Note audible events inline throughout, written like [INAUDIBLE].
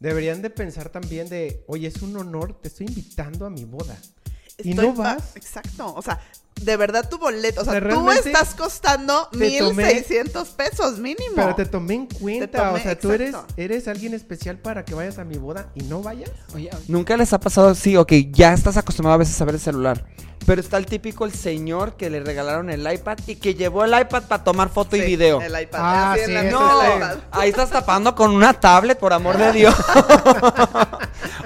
deberían de pensar también de, oye, es un honor, te estoy invitando a mi boda. y no vas. Exacto. O sea, de verdad tu boleto. O sea, tú estás costando te 1600 pesos mínimo. Pero te tomé en cuenta, o sea, tú eres, eres alguien especial para que vayas a mi boda y no vayas. Oye, ¿nunca les ha pasado? Sí, ok, ya estás acostumbrado a veces a ver el celular. Pero está el típico el señor que le regalaron el iPad y que llevó el iPad para tomar foto y video. El iPad. Ah, sí, No, sí. iPad. ahí estás tapando con una tablet, por amor de Dios. [LAUGHS]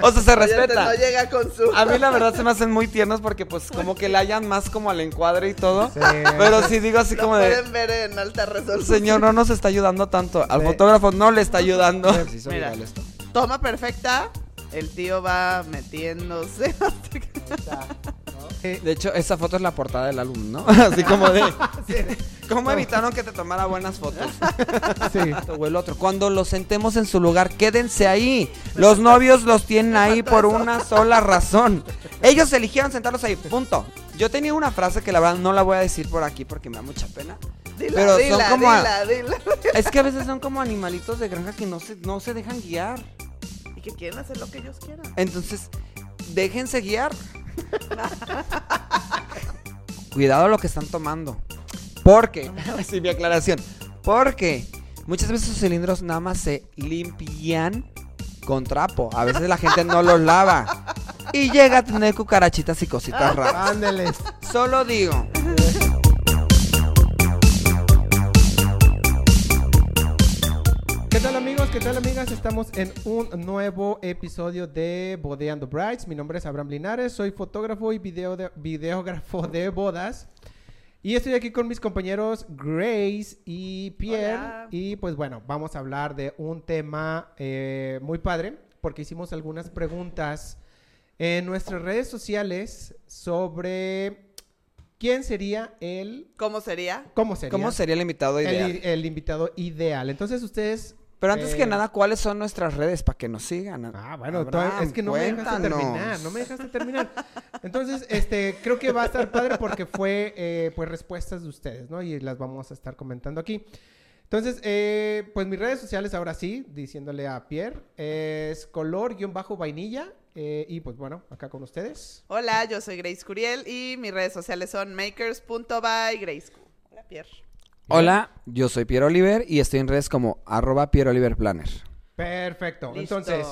o sea, se respeta. No llega con su. A mí la verdad [LAUGHS] se me hacen muy tiernos porque pues como que le hayan más como al encuadre y todo. Sí. Pero sí digo así Lo como de, pueden ver en alta resolución. señor, no nos está ayudando tanto. Al Sí. fotógrafo no le está ayudando. Sí, Mira. esto. Toma perfecta. El tío va metiéndose. [LAUGHS] Eh, De hecho, esa foto es la portada del álbum, ¿no? [LAUGHS] Así como de... [LAUGHS] ¿Cómo evitaron [LAUGHS] que te tomara buenas fotos? sí. O el otro. Cuando los sentemos en su lugar, quédense ahí. Los novios los tienen ahí por una sola razón. Ellos eligieron sentarlos ahí, punto. Yo tenía una frase que la verdad no la voy a decir por aquí porque me da mucha pena. Dila, Pero son dila, como a- dila, dila. Es que a veces son como animalitos de granja que no se, no se dejan guiar. Y que quieren hacer lo que ellos quieran. Entonces, déjense guiar. [LAUGHS] Cuidado lo que están tomando. Porque, [LAUGHS] sí, mi aclaración. Porque muchas veces sus cilindros nada más se limpian con trapo. A veces la gente no los lava. Y llega a tener cucarachitas y cositas raras. Ándeles. Solo digo. ¿Qué tal amigas? Estamos en un nuevo episodio de Bodeando Brides. Mi nombre es Abraham Linares, soy fotógrafo y video de- videógrafo de bodas. Y estoy aquí con mis compañeros Grace y Pierre. Hola. Y pues bueno, vamos a hablar de un tema eh, muy padre porque hicimos algunas preguntas en nuestras redes sociales sobre quién sería el... ¿Cómo sería? ¿Cómo sería? ¿Cómo sería el invitado el, ideal? el invitado ideal. Entonces ustedes... Pero antes eh, que nada, ¿cuáles son nuestras redes para que nos sigan? Ah, bueno, Abraham, es que no me dejaste terminar, no me dejaste terminar. Entonces, este, creo que va a estar padre porque fue, eh, pues, respuestas de ustedes, ¿no? Y las vamos a estar comentando aquí. Entonces, eh, pues mis redes sociales ahora sí, diciéndole a Pierre, es color-vainilla. eh, y pues bueno, acá con ustedes. Hola, yo soy Grace Curiel y mis redes sociales son makers.bygracecu. Hola, Pierre. Hola, yo soy Pierre Oliver y estoy en redes como arroba Pierre Oliver Planner. Perfecto. Listo. Entonces,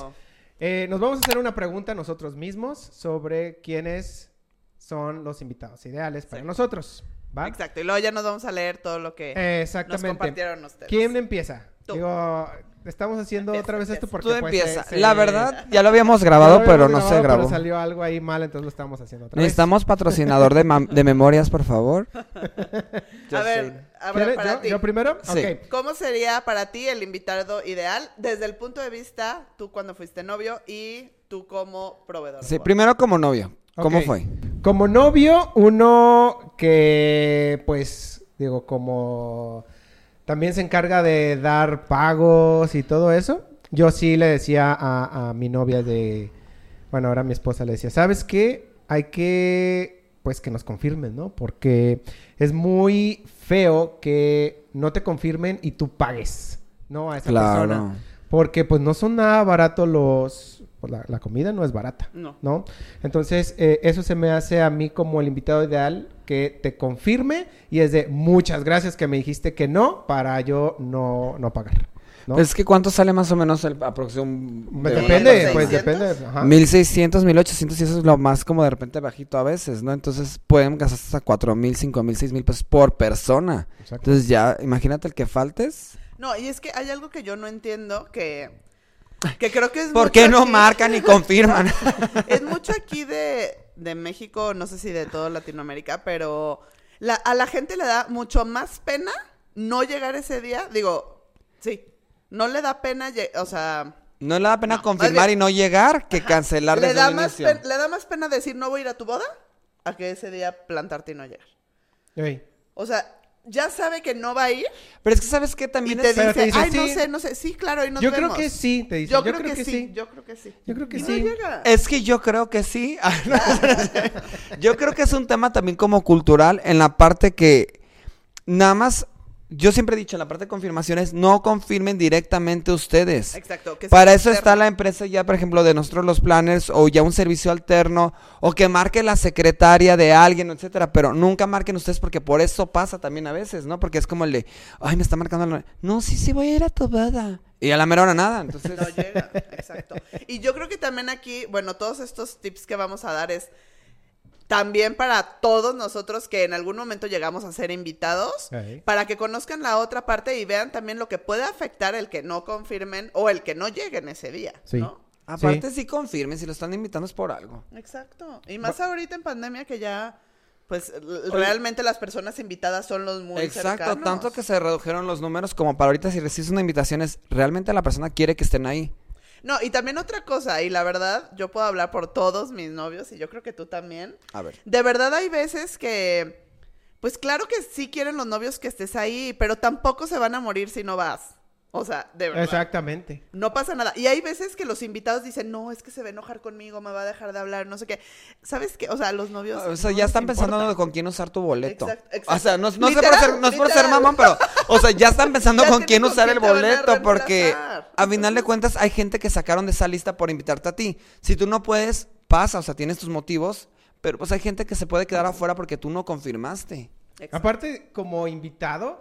eh, nos vamos a hacer una pregunta nosotros mismos sobre quiénes son los invitados ideales para Sí. nosotros. ¿Va? Exacto. Y luego ya nos vamos a leer todo lo que nos Exactamente. compartieron ustedes. ¿Quién empieza? Tú. Digo, estamos haciendo Empieza, otra vez esto porque Tú pues, empieza. se- se- La verdad, ya lo habíamos grabado, lo pero habíamos no se grabó. Pero salió algo ahí mal, entonces lo estamos haciendo otra vez. Necesitamos patrocinador de, de memorias, por favor. [LAUGHS] a ver, a ver, para ¿Yo, ti. yo primero? Sí. ¿Cómo sería para ti el invitado ideal desde el punto de vista tú cuando fuiste novio y tú como proveedor? Sí, primero como novio. ¿Cómo fue? Como novio, uno que, pues, digo, como también se encarga de dar pagos y todo eso. Yo sí le decía a, a mi novia de, bueno, ahora mi esposa le decía, ¿sabes qué? Hay que, pues, que nos confirmen, ¿no? Porque es muy feo que no te confirmen y tú pagues, ¿no? A esa persona. Claro. Porque, pues, no son nada baratos los... pues, la, la comida no es barata. No. ¿no? Entonces, eh, eso se me hace a mí como el invitado ideal que te confirme y es de muchas gracias que me dijiste que no para yo no, no pagar. ¿no? Pues es que ¿cuánto sale más o menos el aproximadamente? De- depende, ¿de pues 600? depende. ajá. 1600, 1800 y eso es lo más como de repente bajito a veces, ¿no? Entonces pueden gastar hasta 4000, 5000, 6000 pesos por persona. Exacto. Entonces ya, imagínate el que faltes. No, y es que hay algo que yo no entiendo que, que creo que es ¿Por mucho qué no aquí- marcan y confirman? [LAUGHS] Es mucho aquí de, de México, no sé si de toda Latinoamérica, pero la- a la gente le da mucho más pena no llegar ese día. Digo, sí, no le da pena, o sea, No le da pena No, confirmar bien- y no llegar que cancelar le desde da, el más inicio. le da más pena decir no voy a ir a tu boda a que ese día plantarte y no llegar. O sea, ya sabe que no va a ir Pero es que sabes que y también te es... Dice, te dice, ay, no sé, no sé, sí, claro, y nos Yo creo vemos". que sí, te dice. Yo, creo, que, sí, sí. yo creo que sí. Yo creo que no sí. llega. Es que yo creo que sí. [LAUGHS] Ah, yo creo que es un tema también como cultural en la parte que nada más yo siempre he dicho en la parte de confirmaciones, no confirmen directamente ustedes. Exacto. que Para eso está la empresa ya, por ejemplo, de nosotros los planners o ya un servicio alterno o que marque la secretaria de alguien, etcétera, pero nunca marquen ustedes porque por eso pasa también a veces, ¿no? Porque es como el de, ay, me está marcando la... No, sí, sí, voy a ir a tu boda. Y a la mera hora nada, entonces... No llega, exacto. Y yo creo que también aquí, bueno, todos estos tips que vamos a dar es también para todos nosotros que en algún momento llegamos a ser invitados, para que conozcan la otra parte y vean también lo que puede afectar el que no confirmen o el que no lleguen ese día, Sí. ¿no? Aparte sí confirmen, si lo están invitando es por algo. Exacto. Y más ahorita en pandemia que ya, pues, realmente las personas invitadas son los muy Exacto, cercanos. tanto que se redujeron los números como para ahorita si recibes una invitación es realmente la persona quiere que estén ahí. No, y también otra cosa, y la verdad, yo puedo hablar por todos mis novios, y yo creo que tú también. A ver. De verdad hay veces que, pues claro que sí quieren los novios que estés ahí, pero tampoco se van a morir si no vas. O sea, de verdad. Exactamente. No pasa nada. Y hay veces que los invitados dicen, no, es que se va a enojar conmigo, me va a dejar de hablar, no sé qué. ¿Sabes qué? O sea, los novios. O sea, no ya están pensando importa. con quién usar tu boleto. Exacto, exacto. O sea, no, no sé por ser, no es por ser mamón, pero, o sea, ya están pensando [LAUGHS] Ya con quién con usar quién el van a boleto, porque a final de cuentas hay gente que sacaron de esa lista por invitarte a ti. Si tú no puedes, pasa, o sea, tienes tus motivos, pero pues hay gente que se puede quedar afuera porque tú no confirmaste. Exacto. Aparte, como invitado,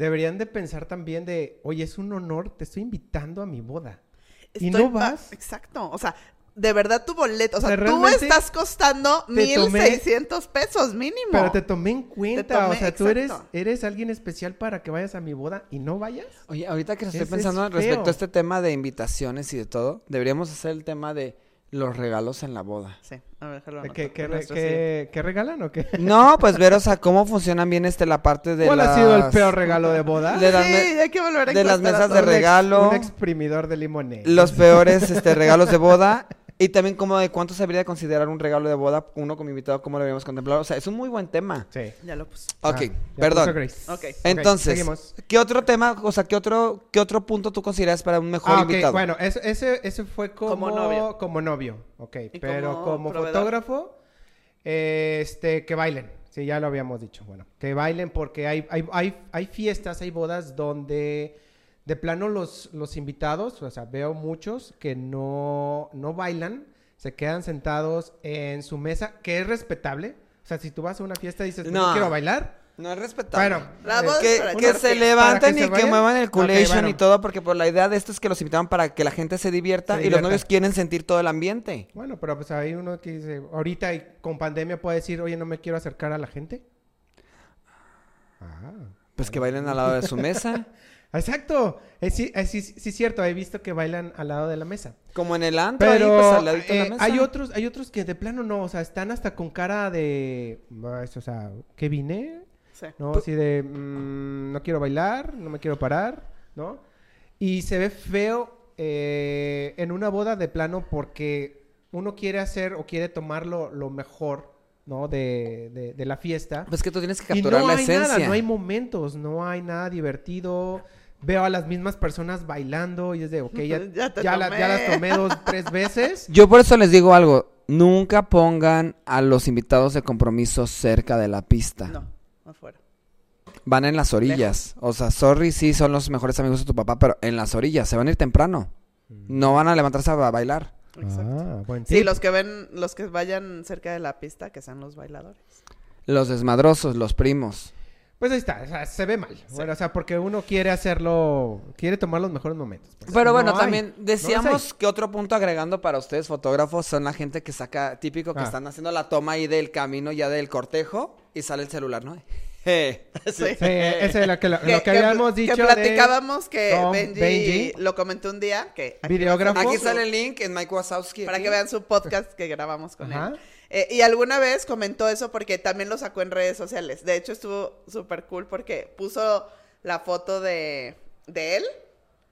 deberían de pensar también de, oye, es un honor, te estoy invitando a mi boda. y no vas. Exacto. O sea, de verdad tu boleto. O sea, tú estás costando te mil tomé- seiscientos pesos mínimo. Pero te tomé en cuenta, tomé, o sea, tú eres, eres alguien especial para que vayas a mi boda y no vayas. Oye, ahorita que estoy es pensando respecto a este tema de invitaciones y de todo, deberíamos hacer el tema de los regalos en la boda. Sí, a ver, déjalo ¿Qué, qué, re- qué- qué regalan o qué? No, pues ver, o sea, cómo funcionan bien este la parte de ¿Cuál las... ha sido el peor regalo de boda? De las Sí, me- hay que volver a de las mesas de todos. Un ex- regalo. Un exprimidor de limonel. los peores este, regalos de boda y también como de cuánto se habría de considerar un regalo de boda, uno como invitado, cómo lo deberíamos contemplar. O sea, es un muy buen tema. Sí. Ya lo puse. Ok, Ah, perdón. puso Grace. Ok. Entonces, seguimos. ¿qué otro tema, o sea, qué otro, qué otro punto tú consideras para un mejor Ah, ok, invitado? bueno, eso- ese, ese fue como, Como novio. como novio, ok. ¿Y Pero como fotógrafo, este, que bailen. Sí, ya lo habíamos dicho. Bueno, que bailen porque hay, hay, hay, hay fiestas, hay bodas donde de plano los, los invitados, o sea, veo muchos que no, no bailan, se quedan sentados en su mesa, que es respetable. O sea, si tú vas a una fiesta y dices, no, No. quiero bailar. No es respetable. Bueno, que, para que echar se levanten ¿Para que y se que muevan el culation bueno. y todo, porque por la idea de esto es que los invitaban para que la gente se divierta Se y los novios quieren sentir todo el ambiente. Bueno, pero pues hay uno que dice, ahorita y con pandemia puede decir, oye, no me quiero acercar a la gente. Ah. Pues que bailen al lado de su mesa, [LAUGHS] Exacto. Es, sí, es, sí, sí, cierto, he visto que bailan al lado de la mesa. como en el antro, Pero ahí, pues al ladito de la eh, mesa. hay otros, hay otros que de plano no, o sea, están hasta con cara de, "Ah, o sea, ¿qué vine? Sí. ¿No? Así de, mm, no quiero bailar, no me quiero parar, ¿no? Y se ve feo eh, en una boda de plano porque uno quiere hacer o quiere tomar lo, mejor, ¿no? De, de- de la fiesta. Pues que tú tienes que Y capturar no la hay esencia. nada, no hay momentos, no hay nada divertido. Veo a las mismas personas bailando y es de, ok, ya, [LAUGHS] Ya te ya la- ya las tomé dos, tres [LAUGHS] veces. Yo por eso les digo algo, nunca pongan a los invitados de compromiso cerca de la pista. No, afuera. Van en las orillas. O sea, sorry, sí, son los mejores amigos de tu papá, pero en las orillas, se van a ir temprano. No van a levantarse a bailar. Exacto. Ah, buen Sí, los que ven, los que vayan cerca de la pista, que sean los bailadores. Los desmadrosos, los primos. Pues ahí está, o sea, se ve mal. Bueno, o sea, porque uno quiere hacerlo, quiere tomar los mejores momentos. pues. Pero No bueno, hay, también decíamos que otro punto agregando para ustedes fotógrafos son la gente que saca, típico que Ah. están haciendo la toma ahí del camino ya del cortejo y sale el celular, ¿no? [LAUGHS] Sí. Sí, ese es lo que, lo, Que, lo que habíamos que dicho de platicábamos que Benji, Benji. lo comentó un día, que aquí Aquí sale el link en Mike Wazowski. para que vean su podcast que grabamos con Ajá. él. Eh, y alguna vez comentó eso porque también lo sacó en redes sociales. De hecho, estuvo súper cool porque puso la foto de, de él,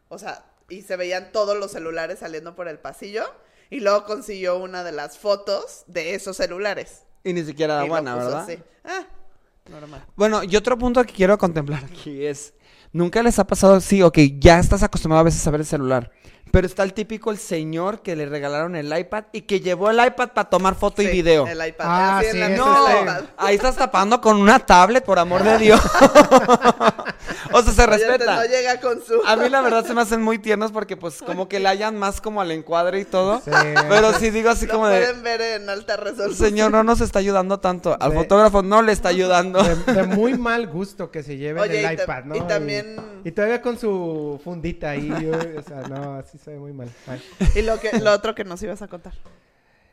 o sea, y se veían todos los celulares saliendo por el pasillo. Y luego consiguió una de las fotos de esos celulares. Y ni siquiera era buena, puso ¿verdad? así. Ah, normal. Bueno, y otro punto que quiero contemplar aquí es, nunca les ha pasado, sí, ok, ya estás acostumbrado a veces a ver el celular, Pero está el típico el señor que le regalaron el iPad y que llevó el iPad para tomar foto y Sí, video. El iPad. Ah, en sí, la No, sí. iPad. ahí estás tapando con una tablet, por amor de Dios. [LAUGHS] o sea, se Oye, respeta. No llega con su... A mí la verdad se me hacen muy tiernos porque pues como que le hayan más como al encuadre y todo. Sí. Pero sí digo así Lo como de, pueden ver en alta resolución. señor, no nos está ayudando tanto. Al Sí. fotógrafo no le está ayudando. De, de muy mal gusto que se lleven Oye, el y iPad, ¿no? y también- Y, todavía con su fundita ahí, yo- o sea, no, así se ve muy mal. Y lo, que, lo otro que nos ibas a contar.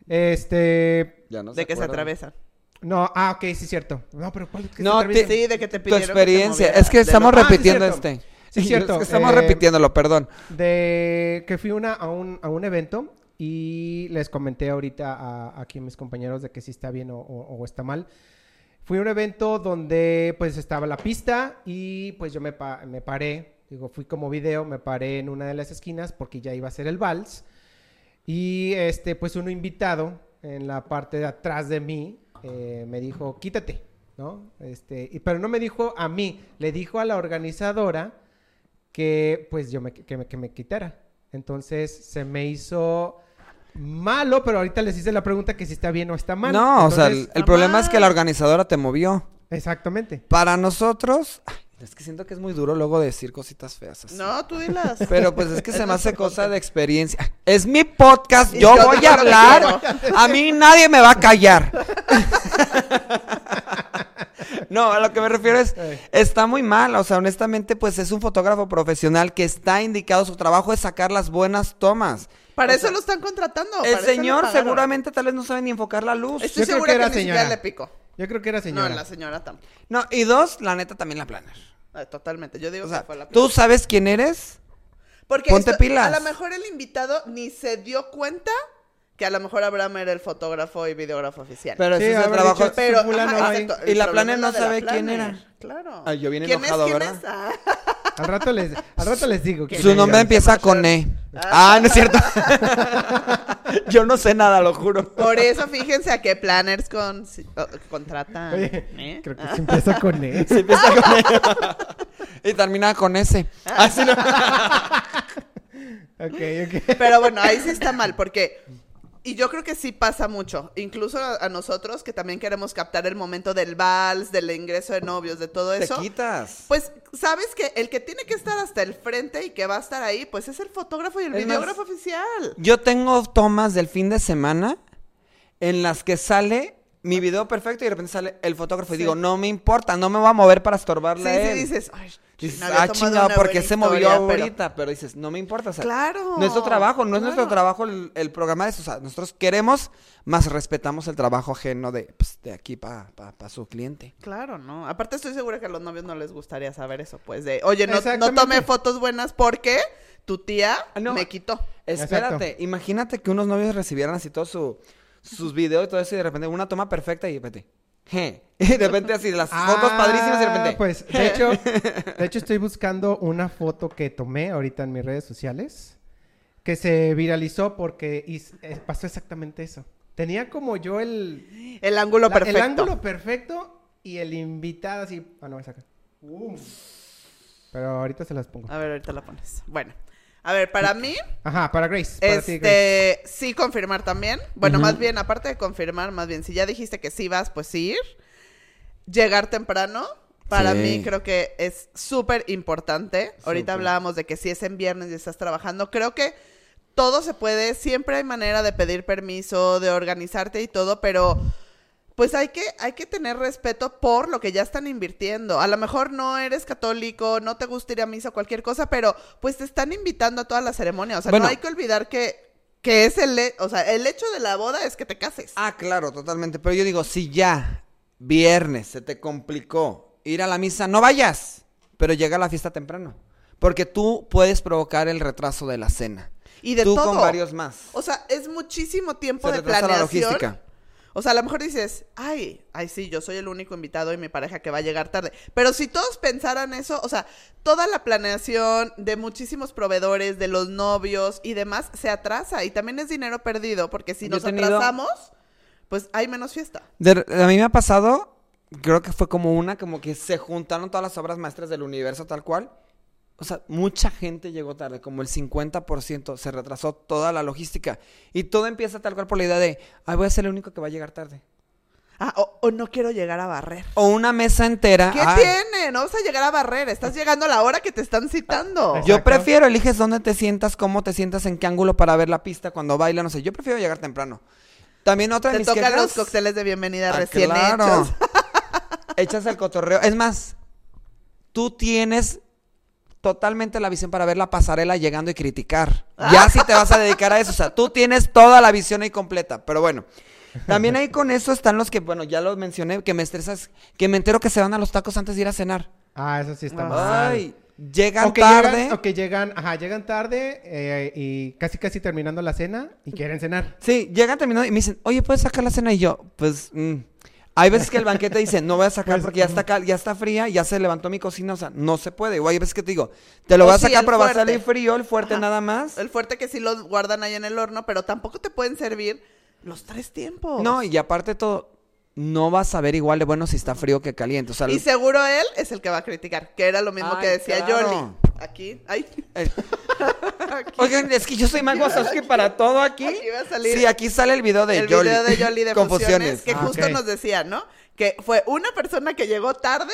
Este... Ya no de que se atravesan. No, ah, ok, sí, cierto. No, pero ¿cuál es que se No, atraviesa? te- Sí, de que te Tu pidieron que te experiencia. es que estamos lo- Ah, sí, repitiendo cierto. este. Sí, cierto. Es [LAUGHS] que estamos Eh, repitiéndolo, perdón. De que fui una, a, un, a un evento y les comenté ahorita a, aquí a mis compañeros de que si está bien o, o- o está mal. Fui a un evento donde pues estaba la pista y pues yo me, pa- me paré, digo, fui como video, me paré en una de las esquinas porque ya iba a ser el vals. Y este, pues uno invitado en la parte de atrás de mí eh, me dijo, quítate, ¿no? Este, y, pero no me dijo a mí, le dijo a la organizadora que pues yo me, que me, que me quitara. Entonces se me hizo malo, pero ahorita les hice la pregunta que si está bien o está mal. No, o sea, el, problema es que la organizadora te movió. Exactamente. Para nosotros, es que siento que es muy duro luego decir cositas feas así. No, tú dilas. [LAUGHS] Pero pues es que [LAUGHS] se me hace cosa de experiencia. Es mi podcast, yo yo voy a lo que hablar. A mí nadie me va a callar. [LAUGHS] No, a lo que me refiero es, está muy mal, o sea, honestamente, pues es un fotógrafo profesional que está indicado, su trabajo es sacar las buenas tomas. Para O eso sea, lo están contratando. El señor seguramente tal vez no sabe ni enfocar la luz. Estoy Yo creo segura que que, era ni siquiera señora. le picó. Yo creo que era señora. No, la señora tampoco. No, y dos, la neta también la planner. Ah, Totalmente. Yo digo O sea, que fue la ¿tú sabes quién eres? Porque ponte esto- pilas. A lo mejor el invitado ni se dio cuenta que a lo mejor Abraham era el fotógrafo y videógrafo oficial. Pero Sí, ese es el habrá trabajo. dicho, Pero, fulano ajá, ahí. exacto, Y la problema planner no la sabe quién planner. era. Claro. Ay, yo bien ¿Quién enojado, es, quién ¿verdad? es? Ah. Al rato les, al rato les digo. [LAUGHS] quién Su nombre empieza con E. Ah, no es cierto. [LAUGHS] [LAUGHS] Yo no sé nada, lo juro. Por eso fíjense a qué planners con, contratan. Oye, ¿eh? creo que se empieza con E. [LAUGHS] Se empieza con E. y termina con S. Así no. [LAUGHS] Ok, ok. Pero bueno, ahí sí está mal, porque. Y yo creo que sí pasa mucho, incluso a, a nosotros que también queremos captar el momento del vals, del ingreso de novios, de todo Te eso. quitas. Pues sabes que el que tiene que estar hasta el frente y que va a estar ahí, pues es el fotógrafo y el videógrafo oficial. Yo tengo tomas del fin de semana en las que sale mi video perfecto y de repente sale el fotógrafo y Sí. digo, no me importa, no me voy a mover para Sí, estorbarle a sí, él. dices, ay, Dices, no ah, chingado, porque se movió pero- ahorita. Pero dices, no me importa. O sea, Claro. Nuestro trabajo, no es nuestro trabajo el, el programa de eso. O sea, nosotros queremos, más respetamos el trabajo ajeno de, pues, de aquí para su cliente. Claro, ¿no? Aparte estoy segura que a los novios no les gustaría saber eso, pues de, oye, no, no tomé fotos buenas porque tu tía Ah, no. me quitó. Espérate, imagínate que unos novios recibieran así todos su, sus videos y todo eso y de repente una toma perfecta y repente, je. [LAUGHS] y de repente así las fotos Ah, padrísimas y de repente, Pues, de hecho, [LAUGHS] de hecho estoy buscando una foto que tomé ahorita en mis redes sociales que se viralizó porque eh, pasó exactamente eso. Tenía como yo el, El ángulo la- perfecto. el ángulo perfecto y el invitado así. Ah, no, es acá. Uh. Pero ahorita se las pongo. A ver, ahorita la pones. Bueno, a ver, para mí, Ajá, para Grace. Para ti, Grace. este, sí confirmar también. Bueno, más bien, aparte de confirmar, más bien, si ya dijiste que sí vas, pues sí ir. Llegar temprano. Para Sí. mí creo que es súper importante. Ahorita hablábamos de que si es en viernes y estás trabajando, creo que todo se puede, siempre hay manera de pedir permiso, de organizarte y todo, pero pues hay que, hay que tener respeto por lo que ya están invirtiendo. A lo mejor no eres católico, no te gusta ir a misa, cualquier cosa, pero pues te están invitando a toda la ceremonia. O sea, Bueno. no hay que olvidar que, que es el, o sea, el hecho de la boda es que te cases. ah, claro, totalmente. Pero yo digo, si ya viernes se te complicó ir a la misa, no vayas, pero llega a la fiesta temprano. Porque tú puedes provocar el retraso de la cena. Y de tú todo. con varios más. O sea, es muchísimo tiempo Se de retrasa la planeación. logística. O sea, a lo mejor dices, ay, ay, sí, yo soy el único invitado y mi pareja que va a llegar tarde. Pero si todos pensaran eso, o sea, toda la planeación de muchísimos proveedores, de los novios y demás, se atrasa. Y también es dinero perdido, porque si Yo nos tenido- atrasamos, pues hay menos fiesta. De- a mí me ha pasado, creo que fue como una, como que se juntaron todas las obras maestras del universo tal cual. O sea, mucha gente llegó tarde, como el 50%, se retrasó toda la logística. Y todo empieza tal cual por la idea de, ay, voy a ser el único que va a llegar tarde. Ah, o, o no quiero llegar a barrer. O una mesa entera. ¿Qué ay, tiene? No vas a llegar a barrer. Estás llegando a la hora que te están citando. Exacto. Yo prefiero, eliges dónde te sientas, cómo te sientas, en qué ángulo para ver la pista cuando baila, no sé. Yo prefiero llegar temprano. También otra de Te mis tocan quejas, los cócteles de bienvenida Ah, recién claro. hechos. Echas el cotorreo. Es más, tú tienes totalmente la visión para ver la pasarela llegando y criticar. Ya si te vas a dedicar a eso. O sea, tú tienes toda la visión ahí completa. Pero bueno. También ahí con eso están los que, bueno, ya los mencioné, que me estresas, que me entero que se van a los tacos antes de ir a cenar. Ah, eso sí está Ah. mal. Ay, llegan o que tarde. Llegan, o que llegan, ajá, llegan tarde eh, y casi casi terminando la cena y quieren cenar. Sí, llegan terminando y me dicen, oye, ¿puedes sacar la cena? Y yo, pues, mm. Hay veces que el banquete dice, no voy a sacar Pues, porque ya está, cal- ya está fría, ya se levantó mi cocina, o sea, no se puede. O hay veces que te digo, te lo voy a sacar, pero va a salir frío, el fuerte Ajá. nada más. El fuerte que sí lo guardan ahí en el horno, pero tampoco te pueden servir los tres tiempos. No, y aparte todo, no vas a ver igual de bueno si está frío que caliente. O sea, Y seguro él es el que va a criticar, que era lo mismo Ay, que decía claro. Yoli. Aquí, ay, eh, aquí. [LAUGHS] Oigan, es que yo soy más que para todo aquí. Aquí va a salir Sí, aquí sale el video de el Yoli. video de Yoli de [LAUGHS] Confusiones. Fusiones, que Ah, justo nos decía, ¿no? Que fue una persona que llegó tarde,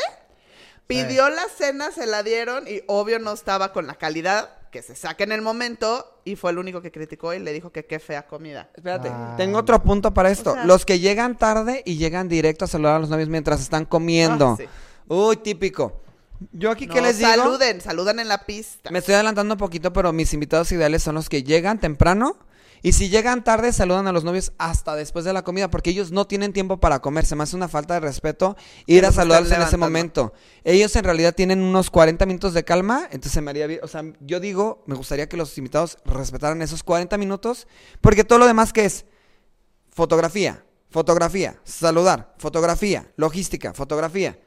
pidió la cena, se la dieron y obvio no estaba con la calidad que se saca en el momento y fue el único que criticó y le dijo que qué fea comida. Espérate, Ah. tengo otro punto para esto. O sea- los que llegan tarde y llegan directo a saludar a los novios mientras están comiendo. Ah, sí. Uy, típico. Yo aquí, ¿qué No, les digo? saluden, saludan en la pista. Me estoy adelantando un poquito, pero mis invitados ideales son los que llegan temprano. Y si llegan tarde, saludan a los novios hasta después de la comida, porque ellos no tienen tiempo para comer. Se me hace una falta de respeto ir a saludarlos en ese momento. Ellos en realidad tienen unos 40 minutos de calma, entonces se me haría bien. O sea, yo digo, me gustaría que los invitados respetaran esos 40 minutos, porque todo lo demás que es fotografía, fotografía, saludar, fotografía, logística, fotografía.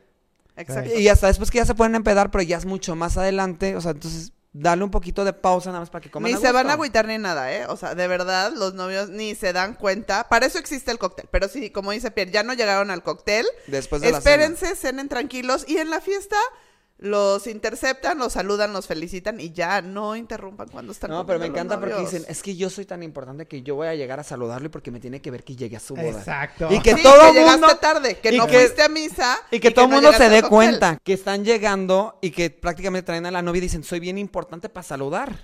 Exacto. Y hasta después que ya se pueden empedar, pero ya es mucho más adelante. O sea, entonces, darle un poquito de pausa nada más para que coman Ni a se van a agüitar ni nada, ¿eh? O sea, de verdad, los novios ni se dan cuenta. Para eso existe el cóctel. Pero sí, como dice Pierre, ya no llegaron al cóctel. Después de la cena. Espérense, cenen tranquilos. Y en la fiesta los interceptan, los saludan, los felicitan y ya no interrumpan cuando están No, pero me encanta porque dicen, es que yo soy tan importante que yo voy a llegar a saludarlo y porque me tiene que ver que llegue a su boda. Exacto. Y que Sí, todo que mundo llegaste tarde, que y no que- fuiste a misa. Y que todo el no mundo se dé cuenta que están llegando y que prácticamente traen a la novia y dicen, soy bien importante para saludar.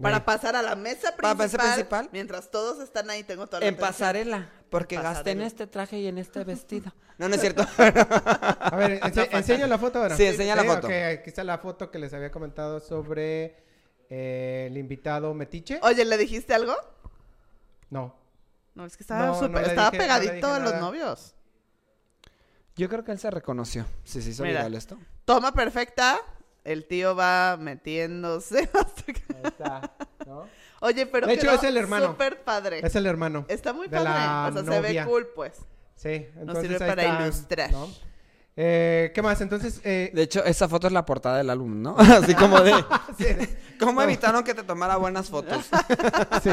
Para pasar a la mesa Para principal, la mesa principal. Mientras todos están ahí, tengo toda la En atención. pasarela, porque gasté en este traje y en este vestido. [LAUGHS] No, no es cierto. A ver, ense- enseña la foto ahora. Sí, enseña la foto. ok, aquí está la foto que les había comentado sobre eh, el invitado Metiche. Oye, ¿le dijiste algo? No. No, es que estaba, No, estaba dije- pegadito a los novios. Yo creo que él se reconoció. Sí, sí, hizo Mira. viral esto. Toma perfecta, el tío va metiéndose. [LAUGHS] hasta que- Ahí está. ¿no? Oye, pero De hecho, es el hermano. Súper padre. Es el hermano. Está muy padre. O sea, se ve cool, pues. Sí, entonces sirve ahí para está, ilustrar. ¿no? Eh, ¿Qué más? Entonces, eh, De hecho, esa foto es la portada del álbum, ¿no? [LAUGHS] Así como de... [LAUGHS] sí, ¿Cómo evitaron que te tomara buenas fotos? [LAUGHS] sí.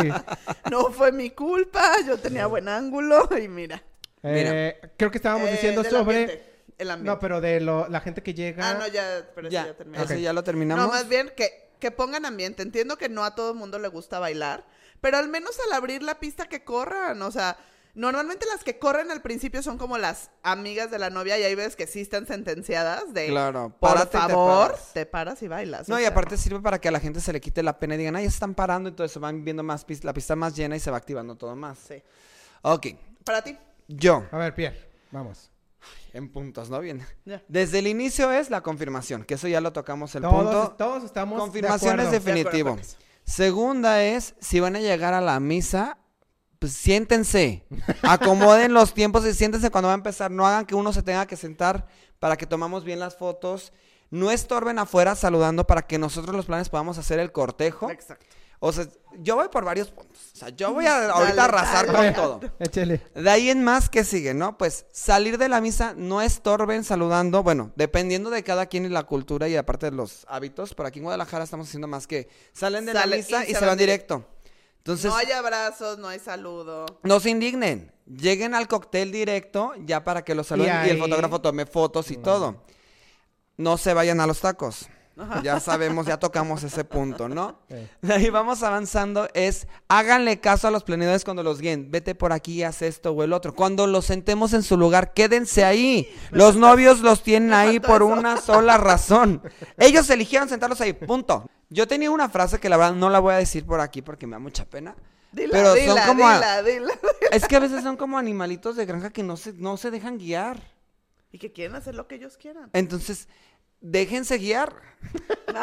No fue mi culpa, yo tenía buen ángulo y mira. Eh, creo que estábamos Eh, diciendo del sobre... ambiente, el ambiente. No, pero de lo- la gente que llega... Ah, no, ya, pero ya, sí, ya terminé. ese Ok. ya lo terminamos. No, más bien que, que pongan ambiente. Entiendo que no a todo el mundo le gusta bailar, pero al menos al abrir la pista que corran. O sea, normalmente las que corren al principio son como las amigas de la novia y hay veces que sí están sentenciadas de... Claro, Por párate y te favor, paras. te paras y bailas. No, y sea. aparte sirve para que a la gente se le quite la pena y digan, ay, están parando, entonces van viendo más la pista más llena y se va activando todo más. Sí. Ok, Para ti. yo, A ver, Pierre, vamos. En puntos, ¿no? Bien. Desde el inicio es la confirmación, que eso ya lo tocamos el Todos, punto. todos estamos Confirmación de es definitivo. De. Segunda es, si van a llegar a la misa, pues siéntense, acomoden los tiempos y siéntense cuando va a empezar. No hagan que uno se tenga que sentar para que tomamos bien las fotos. No estorben afuera saludando para que nosotros los planes podamos hacer el cortejo. Exacto. O sea, yo voy por varios puntos. O sea, yo voy a Dale, ahorita arrasar dale. con todo. Échele. De ahí en más que sigue, ¿no? Pues salir de la misa, no estorben saludando, bueno, dependiendo de cada quien y la cultura y aparte de los hábitos, por aquí en Guadalajara estamos haciendo más que salen de la misa y y, se van directo. Entonces, no hay abrazos, no hay saludo. no se indignen, lleguen al cóctel directo ya para que los saluden y, el fotógrafo tome fotos y todo. No se vayan a los tacos. Ya sabemos, ya tocamos ese punto, ¿no? De ahí vamos avanzando, es háganle caso a los planeadores cuando los guíen. Vete por aquí, haz esto o el otro. Cuando los sentemos en su lugar, quédense ahí. Los novios los tienen ahí por una sola razón. Ellos eligieron sentarlos ahí, punto. Yo tenía una frase que la verdad no la voy a decir por aquí porque me da mucha pena. Dila, Pero son dila, como a- dila, dila. Es que a veces son como animalitos de granja que no se, no se dejan guiar. Y que quieren hacer lo que ellos quieran. Entonces, déjense guiar [LAUGHS]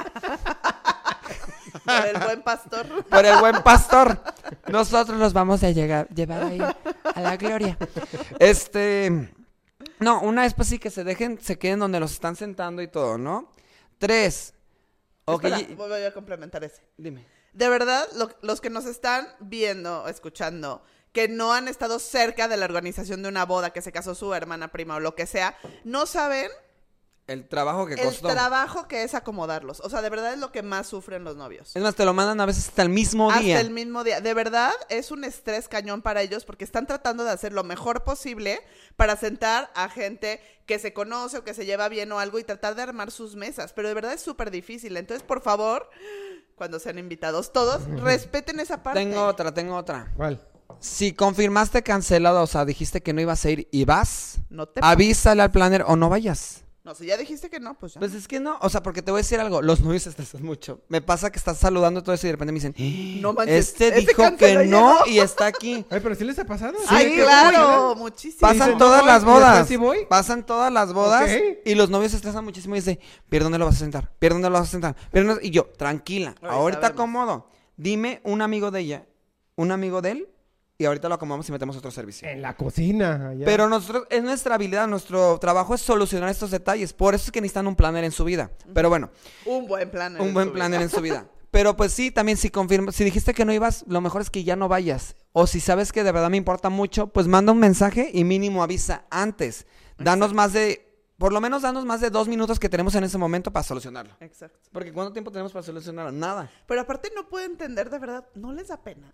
Por el buen pastor. por el buen pastor. Nosotros los vamos a llegar, llevar ahí a la gloria. Este. No, una vez pues sí que se dejen, se queden donde los están sentando y todo, ¿no? Tres. Ok, Espera, y- voy a complementar ese. dime. De verdad, lo- los que nos están viendo, escuchando, que no han estado cerca de la organización de una boda, que se casó su hermana prima o lo que sea, no saben El trabajo que el costó. trabajo que es acomodarlos. O sea, de verdad es lo que más sufren los novios. Es más, te lo mandan a veces hasta el mismo día. Hasta el mismo día. De verdad es un estrés cañón para ellos porque están tratando de hacer lo mejor posible para sentar a gente que se conoce o que se lleva bien o algo y tratar de armar sus mesas. Pero de verdad es súper difícil. Entonces, por favor, cuando sean invitados todos, respeten esa parte. Tengo otra, tengo otra. ¿Cuál? Si confirmaste cancelado, o sea, dijiste que no ibas a ir y vas, No te avísale al planner o no vayas. No, si ya dijiste que no, pues ya. Pues es que no, o sea, porque te voy a decir algo, los novios se estresan mucho. Me pasa que estás saludando todo eso y de repente me dicen, No manches, este ¿este dijo que no llegó? y está aquí. [LAUGHS] Ay, pero sí les ha pasado. Ay, que- claro, muchísimo. Pasan Dicen, todas "No las voy", y bodas. después sí voy. Pasan todas las bodas y los novios se estresan muchísimo y dicen, ¿pero dónde lo vas a sentar? ¿Pero dónde lo vas a sentar? ¿Pero dónde-?" Y yo, tranquila, Ahorita ahorita acomodo. Dime un amigo de ella, un amigo de él y ahorita lo acomodamos y metemos otro servicio. En la cocina. allá. Pero nosotros, es nuestra habilidad, nuestro trabajo es solucionar estos detalles. Por eso es que necesitan un planner en su vida. Pero bueno, Un buen plan. un buen planner en su vida. Pero pues sí, también si confirmas, si dijiste que no ibas, lo mejor es que ya no vayas. O si sabes que de verdad me importa mucho, pues manda un mensaje y mínimo avisa antes. Danos más de, por lo menos danos más de dos minutos que tenemos en ese momento para solucionarlo. Exacto. Porque ¿cuánto tiempo tenemos para solucionarlo? Nada. Pero aparte no puedo entender de verdad, no les da pena.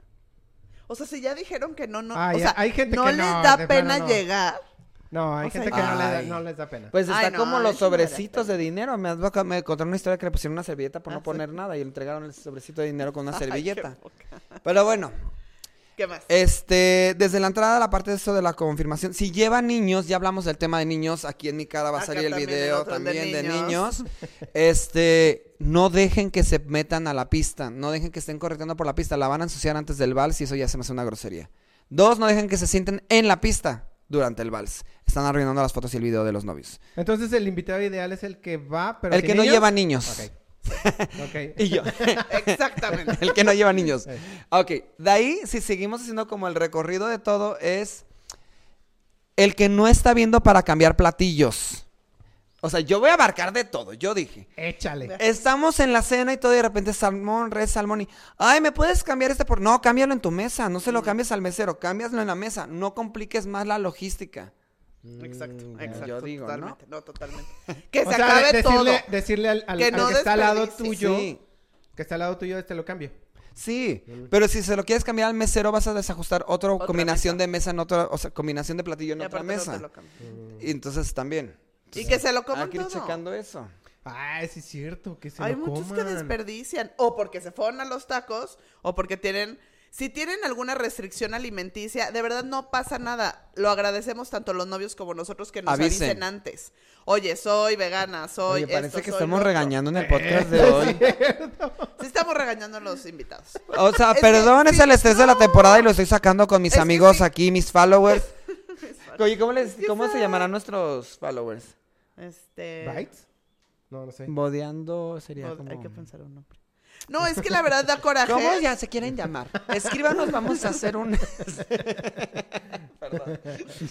O sea, si ya dijeron que no, no. Ah, o ya, sea, hay gente no que les no, da pena no. llegar. No, hay O sea, gente que no, le da- no les da pena. Pues está Ay, no, como los sobrecitos de dinero. Me, me contaron una historia que le pusieron una servilleta por Ah, no sí. poner nada y le entregaron el sobrecito de dinero con una [LAUGHS] servilleta. Pero bueno, ¿Qué más? Este, desde la entrada, la parte de eso de la confirmación. Si lleva niños, ya hablamos del tema de niños. Aquí en mi cara va a Acá salir el también video el otro de también de niños. niños. Este, no dejen que se metan a la pista. No dejen que estén correteando por la pista. La van a ensuciar antes del vals y eso ya se me hace una grosería. Dos, no dejen que se sienten en la pista durante el vals. Están arruinando las fotos y el video de los novios. Entonces el invitado ideal es el que va, pero el sin que no niños? lleva niños. Ok. [LAUGHS] Y yo. [LAUGHS] Exactamente. [LAUGHS] el que no lleva niños. Ok, de ahí, si seguimos haciendo como el recorrido de todo, es el que no está viendo para cambiar platillos. O sea, yo voy a abarcar de todo, yo dije. Échale. Estamos en la cena y todo y de repente salmón, res, salmón y... Ay, ¿me puedes cambiar este por...? No, cámbialo en tu mesa, no se lo cambies al mesero, cámbiaslo en la mesa, no compliques más la logística. Exacto, Mm, exacto. yo digo, ¿no? totalmente, ¿no? totalmente. [LAUGHS] Que O se sea, acabe de- todo. decirle, decirle al, al- Que al no que está al lado tuyo, Sí. que está al lado tuyo, este lo cambio. Sí, pero si se lo quieres cambiar al mesero vas a desajustar otra Otra combinación mesa. de mesa en otra, o sea, combinación de platillo en Y otra no mesa. cambio. Y entonces también. Y que se lo coman Hay que ir todo. checando eso. Ah, sí es cierto, que se Hay lo muchos que coman. desperdician. O porque se fueron a los tacos, o porque tienen. Si tienen alguna restricción alimenticia, de verdad no pasa nada. Lo agradecemos tanto los novios como nosotros que nos Avisen. avisen, antes. Oye, soy vegana, soy. Oye, parece esto, que soy estamos lo otro". regañando en el podcast de hoy. Sí, estamos regañando a los invitados. O sea, Es que perdón, es sí, el estrés de la temporada y lo estoy sacando con mis Es amigos sí. aquí, mis followers. [LAUGHS] [LAUGHS] Oye, ¿cómo, les, ¿cómo se llamarán nuestros followers? Este. ¿Bites? No, no sé. Bodeando sería como... Hay que pensar un nombre. No, es que la verdad da coraje. ¿Cómo ya se quieren llamar? Escríbanos, vamos a hacer un... [LAUGHS] Perdón.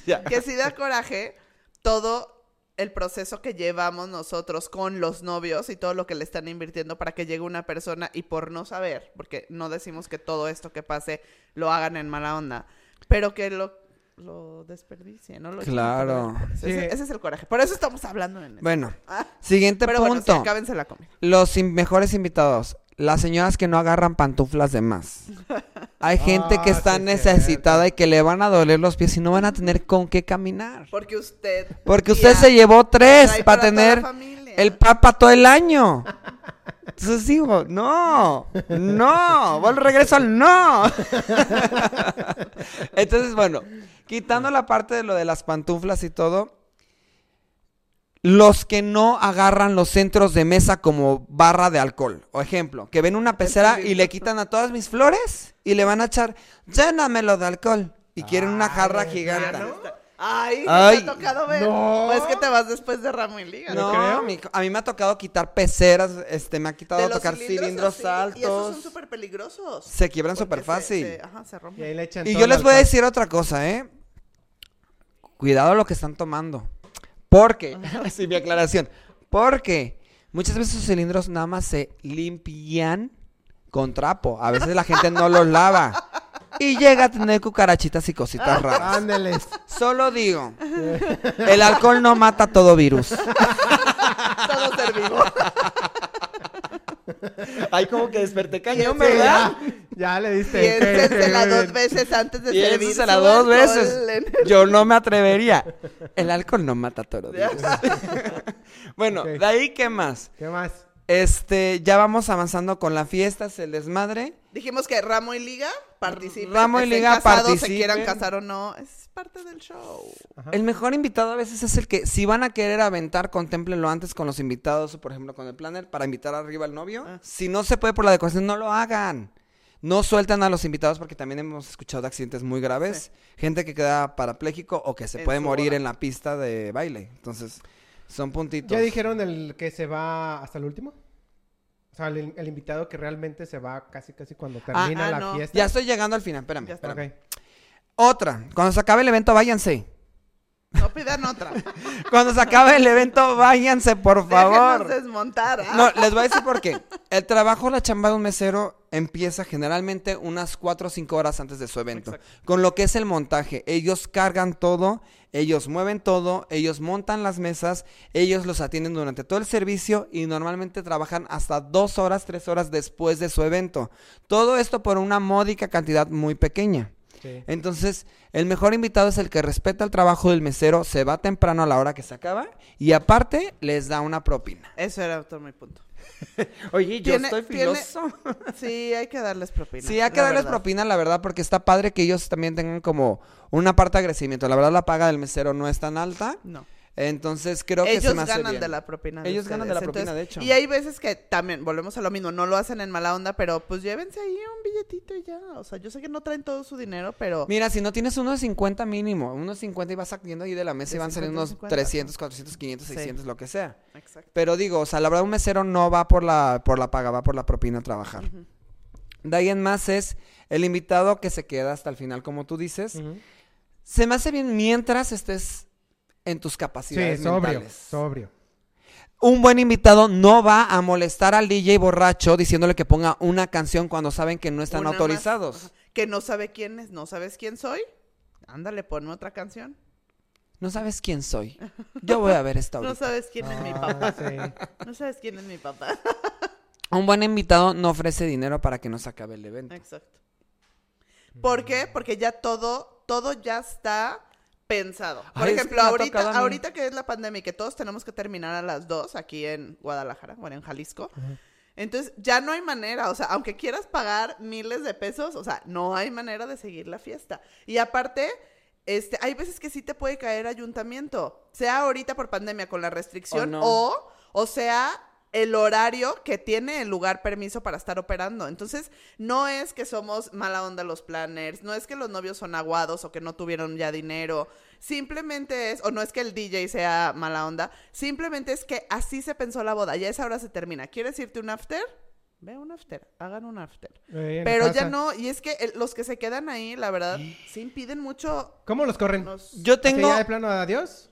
Ya. que sí da coraje todo el proceso que llevamos nosotros con los novios y todo lo que le están invirtiendo para que llegue una persona y por no saber, porque no decimos que todo esto que pase lo hagan en mala onda, pero que lo, lo desperdicien, ¿no? Lo Claro. Ese, es el coraje. Por eso estamos hablando en esto. Bueno, Ah, siguiente pero bueno, sí, punto. acábense la comida. Los in- mejores invitados. Las señoras que no agarran pantuflas de más. [LAUGHS] Hay gente que Ah, está sí necesitada y que le van a doler los pies y no van a tener con qué caminar. Porque usted... Porque usted se llevó tres para tener el papa todo el año. Entonces digo, no, no, vuelvo regreso al no. [LAUGHS] Entonces, bueno, quitando la parte de lo de las pantuflas y todo, los que no agarran los centros de mesa como barra de alcohol. O ejemplo, que ven una pecera y le quitan a todas mis flores y le van a echar, llénamelo de alcohol. Y quieren una jarra Ay, gigante. Ay, ¿no Ay, te ha tocado ver. no. O es que te vas después de Ramo y Liga. No, creo. mi- a mí me ha tocado quitar peceras, este, me ha quitado tocar cilindros, así, Y esos altos. son súper peligrosos. Se quiebran súper fácil. se- ajá, se Y rompen. ahí le echan Y yo les voy a decir otra cosa, ¿eh? Cuidado lo que están tomando. Porque, [LAUGHS] sí, mi aclaración. Porque muchas veces los cilindros nada más se limpian con trapo. A veces la gente no los lava. Y llega a tener cucarachitas y cositas raras. Ándeles. Solo digo, el alcohol no mata todo virus. [LAUGHS] Todo ser vivo. Ay, como que desperté cañón, Sí, ya, ya le diste. Piénsensela dos [LAUGHS] veces antes de Piénsensela dos alcohol veces. [LAUGHS] Yo no me atrevería. El alcohol no mata todo virus. [LAUGHS] bueno, de ahí, ¿qué más? ¿Qué más? Este, ya vamos avanzando con las fiestas, el desmadre. Dijimos que Ramo y Liga participen. Ramo y Liga casados, se participen. quieran casar o no. Parte del show. Ajá. El mejor invitado a veces es el que, si van a querer aventar, contémplenlo antes con los invitados, o por ejemplo con el planner, para invitar arriba al novio. Ah. Si no se puede por la decoración, no lo hagan. No sueltan a los invitados porque también hemos escuchado de accidentes muy graves. Gente que queda parapléjico o que se En puede morir en la pista de baile. Entonces, son puntitos. ¿Ya dijeron el que se va hasta el último? O sea, el, el invitado que realmente se va casi casi cuando termina ah, la no. fiesta. Ya estoy llegando al final, espérame. Ya está. espérame. Ok. Otra, cuando se acabe el evento, váyanse. No pidan otra. [LAUGHS] Cuando se acabe el evento, váyanse, por favor. Déjenos desmontar. ¿ah? No, les voy a decir por qué. El trabajo, la chamba de un mesero empieza generalmente unas 4 o 5 horas antes de su evento. Con lo que es el montaje. Ellos cargan todo, ellos mueven todo, ellos montan las mesas, ellos los atienden durante todo el servicio y normalmente trabajan hasta 2 horas, 3 horas después de su evento. Todo esto por una módica cantidad muy pequeña. Sí. Entonces, el mejor invitado es el que respeta el trabajo del mesero, se va temprano a la hora que se acaba y aparte les da una propina. Eso era todo mi punto. [LAUGHS] Oye, yo Tiene- estoy tiene- filoso. [LAUGHS] Sí, hay que darles propina. Sí, hay que la darles verdad. propina, la verdad, porque está padre que ellos también tengan como una parte de agradecimiento. La verdad, la paga del mesero no es tan alta. No. Entonces, creo que se me hace ganan bien. de la propina. de Ellos ganan de la propina, de hecho. Y hay veces que también, volvemos a lo mismo, no lo hacen en mala onda, pero pues llévense ahí un billetito y ya. O sea, yo sé que no traen todo su dinero, pero... Mira, si no tienes unos 50 mínimo, unos 50 y vas saliendo ahí de la mesa De y van saliendo 50, unos 50, 300, 400, 500, Sí. 600, lo que sea. Exacto. Pero digo, o sea, la verdad un mesero no va por la, por la paga, va por la propina a trabajar. Ujú. De ahí en más es el invitado que se queda hasta el final, como tú dices. Ujú. Se me hace bien mientras estés en tus Sí, capacidades sobrio, mentales. sobrio. Un buen invitado no va a molestar al DJ borracho diciéndole que ponga una canción cuando saben que no están Una autorizados. Que no sabe quién es, no sabes quién soy. Ándale, ponme otra canción. No sabes quién soy. [LAUGHS] Yo voy a ver esta No sabes quién es mi Ah, papá. sí. [LAUGHS] No sabes quién es mi papá. [LAUGHS] Un buen invitado no ofrece dinero para que no se acabe el evento. Exacto. ¿Por qué? Porque ya todo, todo ya está pensado. Por Ay, ejemplo, ahorita, ahorita que es la pandemia y que todos tenemos que terminar a las 2 aquí en Guadalajara, bueno, en Jalisco. Entonces, ya no hay manera, o sea, aunque quieras pagar miles de pesos, o sea, no hay manera de seguir la fiesta. Y aparte, este, hay veces que sí te puede caer ayuntamiento, sea ahorita por pandemia con la restricción O o, sea el horario que tiene el lugar permiso para estar operando. Entonces, no es que somos mala onda los planners, no es que los novios son aguados o que no tuvieron ya dinero. Simplemente es, o no es que el DJ sea mala onda, simplemente es que así se pensó la boda. Ya esa hora se termina. ¿Quieres irte un after? Ve a un after, hagan un after. Pero ya no, y es que el- los que se quedan ahí, la verdad, sí impiden mucho. ¿Cómo los corren? nos- Yo ¿Así tengo... ya de plano adiós?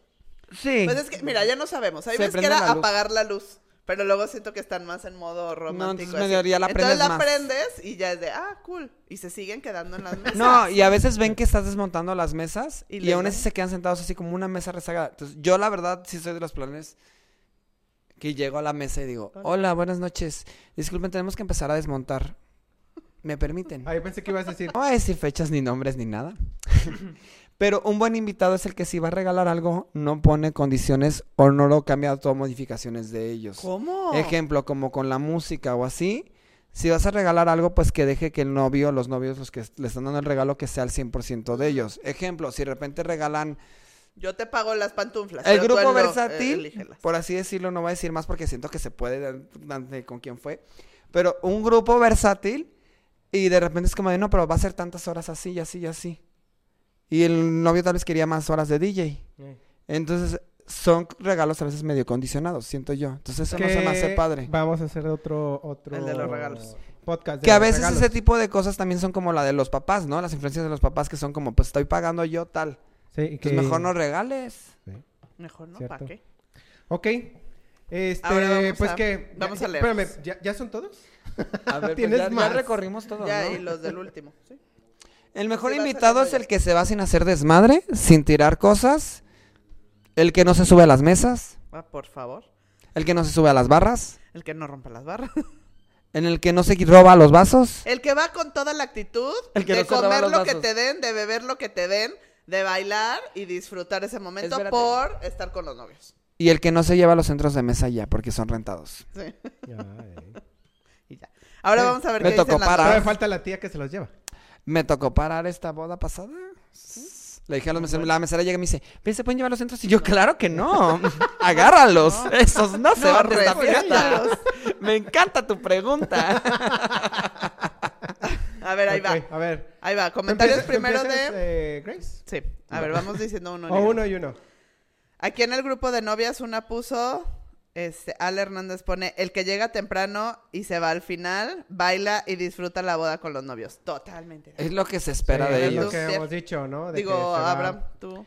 Sí. Pues es que, mira, ya no sabemos. Hay Se veces que era la apagar la luz. Pero luego siento que están más en modo romántico. entonces medio así. ya la Entonces prendes la más. prendes y ya es de, ah, cool. Y se siguen quedando en las mesas. No, y a veces ven que estás desmontando las mesas Y y, aún así se quedan sentados así como una mesa rezagada. Entonces, yo la verdad sí soy de los planes que llego a la mesa y digo, hola, buenas noches. Disculpen, tenemos que empezar a desmontar. ¿Me permiten? Ah, yo pensé que ibas a decir. No voy a decir fechas ni nombres ni nada. [LAUGHS] Pero un buen invitado es el que si va a regalar algo, no pone condiciones o no lo cambia todo modificaciones de ellos. ¿Cómo? Ejemplo, como con la música o así. Si vas a regalar algo, pues que deje que el novio, los novios, los que le están dando el regalo, que sea el 100% de ellos. Ejemplo, si de repente regalan Yo te pago las pantuflas. el grupo eh, versátil, por así decirlo, no voy a decir más porque siento que se puede con quién fue. Pero un grupo versátil y de repente es como de, no, pero va a ser tantas horas así y así y así. Y el novio tal vez quería más horas de DJ. Entonces son regalos a veces medio condicionados, siento yo. Entonces eso no se me hace padre. Vamos a hacer otro, otro El de los regalos. podcast. de Que a veces regalos. ese tipo de cosas también son como la de los papás, ¿no? Las influencias de los papás que son como, pues estoy pagando yo tal. Sí, y Pues mejor no regales. Sí. Mejor no. ¿para qué? Ok. Este, Ahora vamos pues a- que. vamos ya- a leerlos. Espérame, ¿ya, ya son todos? A ver, [LAUGHS] pues Tienes ya, ya más. recorrimos todo, Ya, ¿no? y los del último. ¿sí? El mejor invitado es ya. el que se va sin hacer desmadre, sin tirar cosas, el que no se sube a las mesas, Ah, por favor. el que no se sube a las barras, El que no rompa las barras. en el que no se roba los vasos. El que va con toda la actitud El que de no se roba comer lo que te den, de beber lo que te den, de bailar y disfrutar ese momento Espérate. por estar con los novios. Y el que no se lleva a los centros de mesa ya, porque son rentados. Sí. Ay. [LAUGHS] Y ya. Ahora Sí. vamos a ver Me qué tocó dicen las parar. Todavía novias. falta la tía que se los lleva. Me tocó parar esta boda pasada. Le dije a los meseros, la mesera llega y me dice, ¿pero se pueden llevar los centros? Y yo, claro que no. [LAUGHS] [LAUGHS] Agárralos. Esos no se van de esta fiesta. respétalos. [LAUGHS] Me encanta tu pregunta. A ver, ahí va. A ver. Ahí va. Comentarios ¿Tú empiezas- primero de... eh, Grace? Sí. A ver, vamos diciendo uno. O uno y uno. Aquí en el grupo de novias una puso, este, Al Hernández pone, el que llega temprano y se va al final, baila y disfruta la boda con los novios. Totalmente. Es lo que se espera Sí, de es ellos. lo que hemos dicho, ¿no? De Digo, va- Abraham, tú.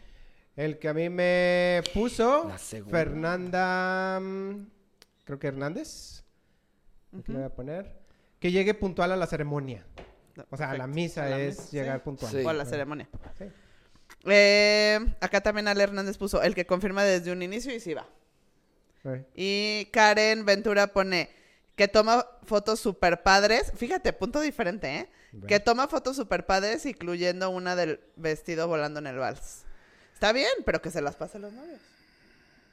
El que a mí me puso. Fernanda, mm, creo que Hernández, aquí le voy a poner, que llegue puntual a la ceremonia. O sea, a la misa A la es misa, llegar sí. puntual. Sí. O a la ceremonia. Sí. Eh, acá también Ale Hernández puso, el que confirma desde un inicio y sí va. Sí. Y Karen Ventura pone, que toma fotos super padres. Fíjate, punto diferente, ¿eh? Bueno. Que toma fotos super padres, incluyendo una del vestido volando en el vals. Está bien, pero que se las pase a los novios.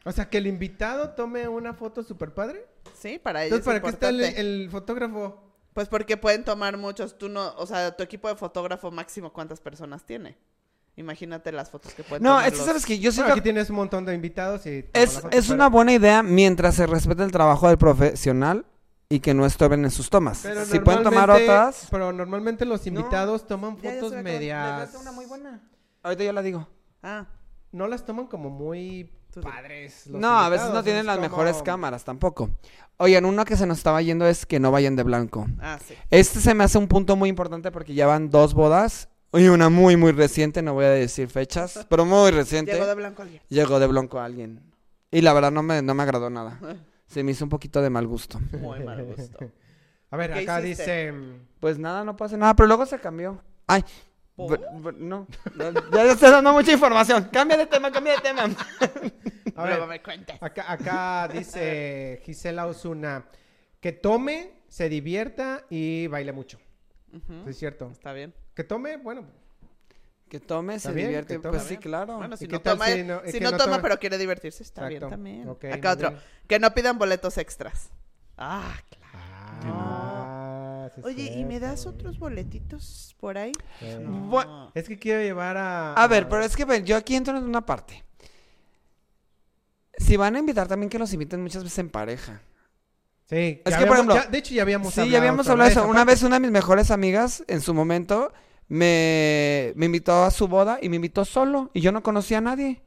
O sea, que el invitado tome una foto super padre. Sí, para ellos Entonces, es ¿para qué está el, el fotógrafo? Pues porque pueden tomar muchos. Tú no, o sea, tu equipo de fotógrafo máximo, ¿cuántas personas tiene? Imagínate las fotos que pueden No, tomar es que los- sabes que yo Bueno, siento aquí tienes un montón de invitados y... es, es pero- una buena idea mientras se respete el trabajo del profesional y que no estorben en sus tomas. pero si pueden tomar normalmente- otras. Pero normalmente los invitados toman Ya, ya fotos medias... Ahorita yo la digo. Ah, No las toman como muy Tú padres. los No, a veces no tienen es las como- mejores cámaras tampoco. Oigan, uno que se nos estaba yendo es que no vayan de blanco. ah, sí. Este se me hace un punto muy importante porque ya van dos bodas y una muy, muy reciente, no voy a decir fechas, [LAUGHS] pero muy reciente. Llegó de blanco alguien. Llegó de blanco alguien. Y la verdad no me, no me agradó nada. [LAUGHS] Se me hizo un poquito de mal gusto. Muy mal gusto. [LAUGHS] A ver, ¿Qué acá hiciste? dice... Pues nada, no pasa nada, pero luego se cambió. Ay, no, ya estoy dando mucha información. Cambia de tema, cambia de tema. A ver, me acá, acá dice Gisela Osuna que tome, se divierta y baile mucho. Es cierto. Está bien. Que tome, bueno, Que tome, se bien, divierte. que tome. Pues sí, claro. Bueno, si ¿y no toma, si no- y si que no no toma toma? pero quiere divertirse, está bien también. Acá otro. bien. Que no pidan boletos extras. Ah, claro. Ah, sí Oye, ¿y me das otros boletitos por ahí? Sí. Es que quiero llevar a... A ver, pero es que ven, yo aquí entro en una parte. Si van a invitar también que los inviten muchas veces en pareja. Sí, Es que, por ejemplo, ya- de hecho ya habíamos Sí, hablado ya habíamos hablado de eso. Una parte. vez una de mis mejores amigas, en su momento, me, me invitó a su boda y me invitó solo y yo no conocía a nadie.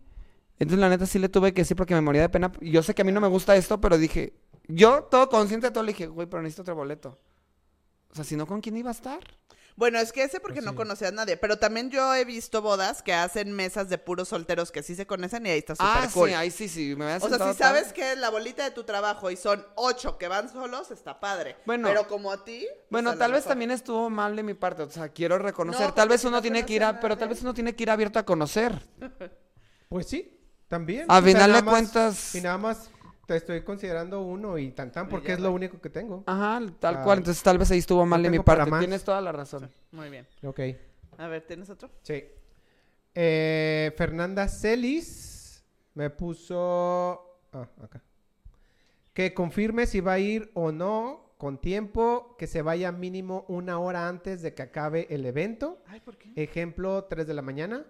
Entonces, la neta, sí le tuve que decir porque me moría de pena. Yo sé que a mí no me gusta esto, pero dije, yo todo consciente de todo le dije, güey, pero necesito otro boleto. O sea, si no, ¿con quién iba a estar? Bueno, es que ese porque Pues no sí. conocía a nadie. Pero también yo he visto bodas que hacen mesas de puros solteros que sí se conocen y ahí está súper Ah, cool. sí, ahí sí, sí. Me O sea, si tal- sabes que es la bolita de tu trabajo y son ocho que van solos, está padre. Bueno. pero como a ti. Bueno, pues, a tal vez mejor. también estuvo mal de mi parte. O sea, quiero reconocer. No, tal vez uno no tiene que ir a, pero tal vez uno tiene que ir abierto a conocer. Pues sí, también. A O sea, final de cuentas. Y nada más te estoy considerando uno y tan tan porque es lo único que tengo. Ajá, tal Ah, cual. Entonces, tal vez ahí estuvo mal de mi parte. más. Tienes toda la razón. Muy bien. Ok, A ver, ¿tienes otro? sí. Eh, Fernanda Celis me puso. Ah, acá. Que confirme si va a ir o no con tiempo, que se vaya mínimo una hora antes de que acabe el evento. Ay, ¿por qué? Ejemplo, 3 de la mañana.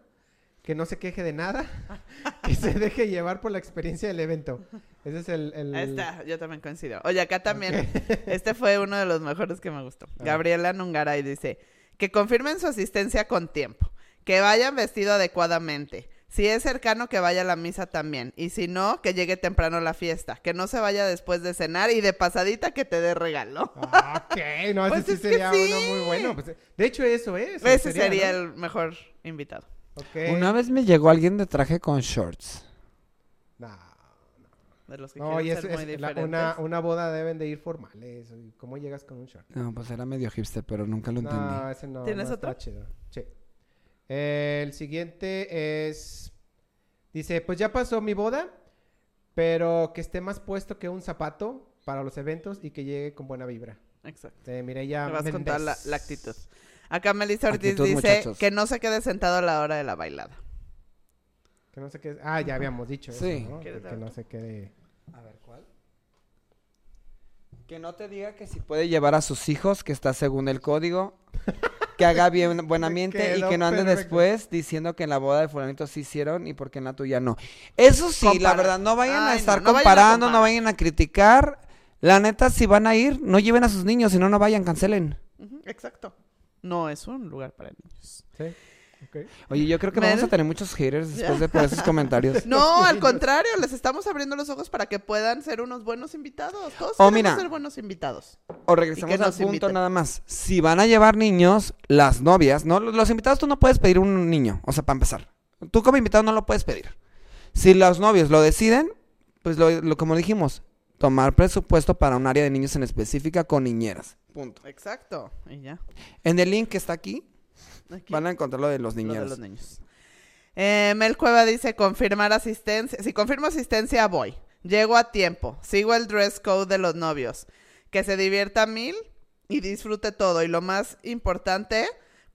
Que no se queje de nada. [LAUGHS] que se deje llevar por la experiencia del evento. Ese es el. el- Ahí está, yo también coincido. Oye, acá también. [LAUGHS] Este fue uno de los mejores que me gustó. Gabriela Nungaray dice: que confirmen su asistencia con tiempo. Que vayan vestido adecuadamente. Si es cercano, que vaya a la misa también. Y si no, que llegue temprano a la fiesta. Que no se vaya después de cenar y de pasadita que te dé regalo. Ah, ok, no, [LAUGHS] Pues ese es sí sería sí. uno muy bueno. Pues, de hecho, eso es. Ese sería ¿no? el mejor invitado. Una vez me llegó alguien de traje con shorts. No, De los que no, y quieren es, ser muy es la- una, una boda deben de ir formales. ¿y ¿Cómo llegas con un short? No, pues era medio hipster, pero nunca lo entendí. No, ese no. ¿Tienes no está otro? chido. Sí. Eh, el siguiente es. Dice: Pues ya pasó mi boda, pero que esté más puesto que un zapato para los eventos y que llegue con buena vibra. Exacto. De Mireya Te vas con toda la, la actitud. Acá Melissa Ortiz Actitud, dice muchachos. que no se quede sentado a la hora de la bailada. Que no se quede. Ah, ya habíamos dicho eso, Sí. ¿no? Que, ¿Quieres que dar no se quede. A ver, ¿cuál? Que no te diga que si puede llevar a sus hijos, que está según el código, que haga bien [LAUGHS] buen ambiente y que no ande perfecto. después diciendo que en la boda de fulanito sí hicieron y porque en la tuya no. Eso sí, la verdad, no vayan a no, estar no vayan a comparando, no vayan a criticar. La neta, si van a ir, no lleven a sus niños, si no, no vayan, cancelen. Exacto. No es un lugar para niños. Sí. Oye, yo creo que vamos a tener muchos haters después de por esos comentarios. [LAUGHS] No, al [LAUGHS] contrario, les estamos abriendo los ojos para que puedan ser unos buenos invitados. Todos Oh, queremos mira. ser buenos invitados. O regresamos al punto inviten. nada más. Si van a llevar niños, las novias, ¿no? Los los invitados tú no puedes pedir un niño, o sea, para empezar. Tú como invitado no lo puedes pedir. Si los novios lo deciden, pues lo, lo- como dijimos, tomar presupuesto para un área de niños en específica con niñeras. Punto. Exacto. Y ya. En el link que está aquí, Aquí, van a encontrar lo de los lo de niñeros. los niños. Eh, Mel Cueva dice confirmar asistencia. Si confirmo asistencia, voy. Llego a tiempo. Sigo el dress code de los novios. Que se divierta mil y disfrute todo. Y lo más importante,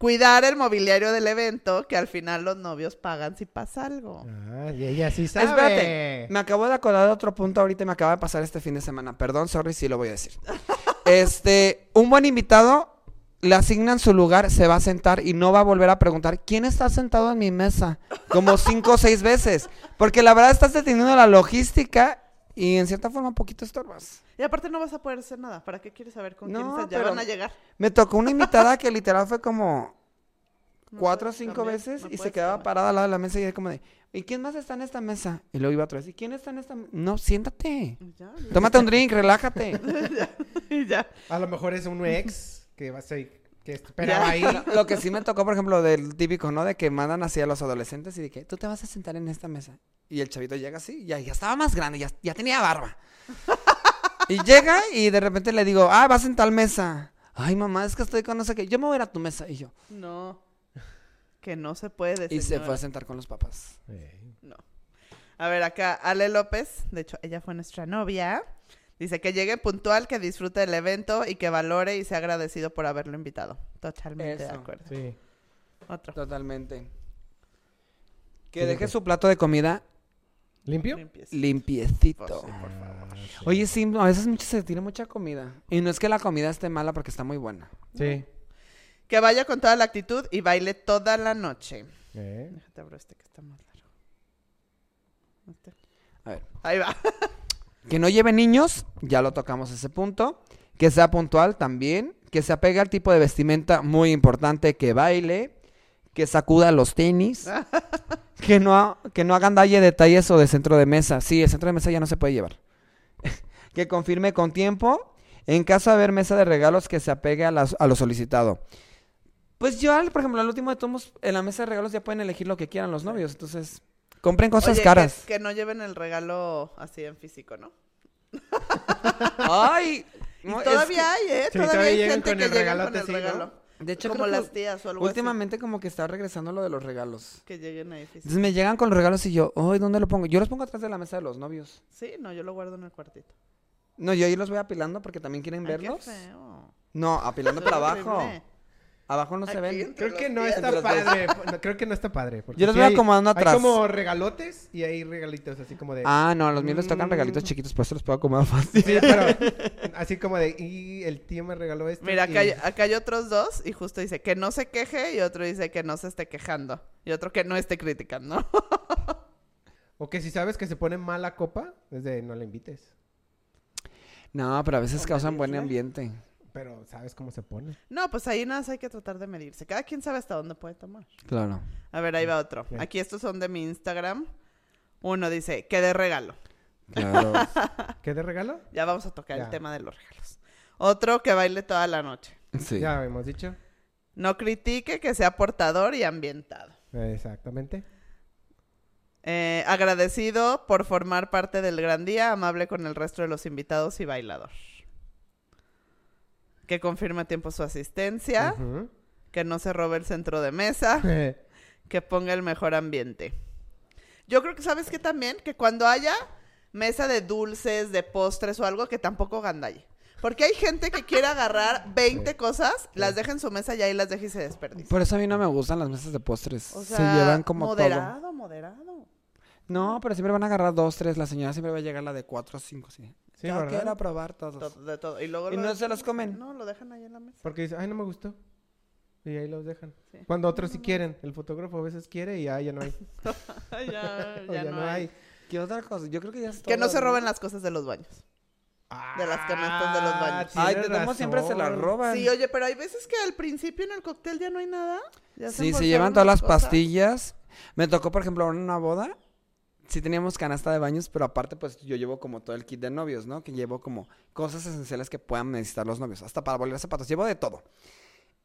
cuidar el mobiliario del evento, que al final los novios pagan si pasa algo. Ah, y ella sí sabe. Espérate, me acabo de acordar de otro punto ahorita y me acaba de pasar este fin de semana. Perdón, sorry, sí lo voy a decir. [LAUGHS] Este, un buen invitado le asignan su lugar, se va a sentar y no va a volver a preguntar quién está sentado en mi mesa, como [LAUGHS] cinco o seis veces, porque la verdad estás deteniendo la logística y en cierta forma un poquito estorbas. Y aparte no vas a poder hacer nada. ¿Para qué quieres saber con quién No, estás? Ya pero- van a llegar. Me tocó una invitada que literal fue como [LAUGHS] No cuatro o cinco cambiar, veces no y se quedaba cambiar. parada al lado de la mesa y era como de, ¿y quién más está en esta mesa? Y luego iba otra vez, ¿y quién está en esta mesa? No, siéntate. Ya, Tómate un drink, relájate. [LAUGHS] y ya. A lo mejor es un ex que va a ser. Que esperaba ahí. Lo que sí me tocó, por ejemplo, del típico, ¿no? De que mandan así a los adolescentes y de que tú te vas a sentar en esta mesa. Y el chavito llega así, ya, ya estaba más grande, ya, ya tenía barba. Y llega y de repente le digo, ah, vas en tal mesa. Ay, mamá, es que estoy con no sé qué. Yo me voy a ir a tu mesa. Y yo. No. Que no se puede. Y se fue a sentar con los papás. No. A ver, acá Ale López, de hecho, ella fue nuestra novia. Dice que llegue puntual, que disfrute del evento y que valore y sea agradecido por haberlo invitado. Totalmente de acuerdo. Sí. Otro. Totalmente. Que deje su plato de comida ¿Limpio? Limpiecito. Pues sí, por favor. Ah, sí. Oye, sí, a veces mucho se tiene mucha comida. Y no es que la comida esté mala porque está muy buena. Sí. Que vaya con toda la actitud y baile toda la noche. Eh. Déjate abro este que está más largo. Este. A ver. Ahí va. [LAUGHS] Que no lleve niños, ya lo tocamos ese punto. Que sea puntual también. Que se apegue al tipo de vestimenta, muy importante. Que baile. Que sacuda los tenis. [LAUGHS] que, no, que no hagan dalle detalles o de centro de mesa. Sí, el centro de mesa ya no se puede llevar. [LAUGHS] que confirme con tiempo. En caso de haber mesa de regalos, que se apegue a, las- a lo solicitado. Pues yo, al- por ejemplo, al último de tomos, en la mesa de regalos ya pueden elegir lo que quieran los novios. Entonces, compren cosas Oye, caras. Que, no lleven el regalo así en físico, ¿no? [LAUGHS] ¡Ay! Y no, es todavía hay, ¿eh? Sí, todavía todavía hay llegan gente con que el llegan con el regalo. De hecho, Como las tías o algo últimamente como que está regresando lo de los regalos. Que lleguen ahí. Entonces me llegan con los regalos y yo, ¡ay, ¿dónde lo pongo? Yo los pongo atrás de la mesa de los novios. Sí, no, yo lo guardo en el cuartito. No, yo ahí los voy apilando porque también quieren Ay, qué verlos. feo. No, apilando para Horrible. Abajo. No se ven. Creo que no está padre. no, creo que no está padre. Yo los sí voy hay- acomodando atrás. Hay como regalotes y hay regalitos así como de... Ah, no, a los míos les tocan Mm. regalitos chiquitos, por eso los puedo acomodar fácil. Sí, pero [LAUGHS] así como de... Y el tío me regaló esto. Mira, y- acá hay, acá hay otros dos y justo dice que no se queje y otro dice que no se esté quejando y otro que no esté criticando. [LAUGHS] O que si sabes que se pone mala copa, es de no la invites. No, pero a veces ¿O causan buen ambiente. Pero sabes cómo se pone. No, pues ahí nada más hay que tratar de medirse. Cada quien sabe hasta dónde puede tomar. Claro. A ver, ahí va otro. Aquí estos son de mi Instagram. Uno dice, que de regalo. Claro. [LAUGHS] ¿Qué de regalo? Ya vamos a tocar Ya. el tema de los regalos. Otro que baile toda la noche. Sí. Ya habíamos dicho. No critique, que sea portador y ambientado. Exactamente. Eh, agradecido por formar parte del gran día, amable con el resto de los invitados y bailador. Que confirme a tiempo su asistencia, que no se robe el centro de mesa, [LAUGHS] que ponga el mejor ambiente. Yo creo que, ¿sabes qué también? Que cuando haya mesa de dulces, de postres o algo, que tampoco gandalle. Porque hay gente que quiere agarrar 20 [LAUGHS] Sí. cosas, las deja en su mesa y ahí las deja y se desperdicia. Por eso a mí no me gustan las mesas de postres. O se sea, llevan como moderado, todo. moderado. No, pero siempre van a agarrar dos, tres. La señora siempre va a llegar la de cuatro o cinco, sí. Sí, Yo ¿verdad? quiero probar todos. Todo- de todo. Y luego ¿Y lo- no se los comen? No, lo dejan ahí en la mesa. Porque dice, ay, no me gustó. Y ahí los dejan. Sí. Cuando otros sí quieren. El fotógrafo a veces quiere y ah, ya no hay. [LAUGHS] Ay, [LAUGHS] ya, O ya no, hay. ¿Qué otra cosa? Yo creo que ya es Que no todo, se roben las cosas de los baños. De las canastas de los baños. Ay, tienes modos siempre se las razón. roban. Sí, oye, pero hay veces que al principio en el cóctel ya no hay nada. Ya Sí, se embolsaron llevan todas las cosas. pastillas. Me tocó, por ejemplo, en una boda. Sí teníamos canasta de baños, pero aparte, pues yo llevo como todo el kit de novios, ¿no? Que llevo como cosas esenciales que puedan necesitar los novios. Hasta para volver zapatos. Llevo de todo.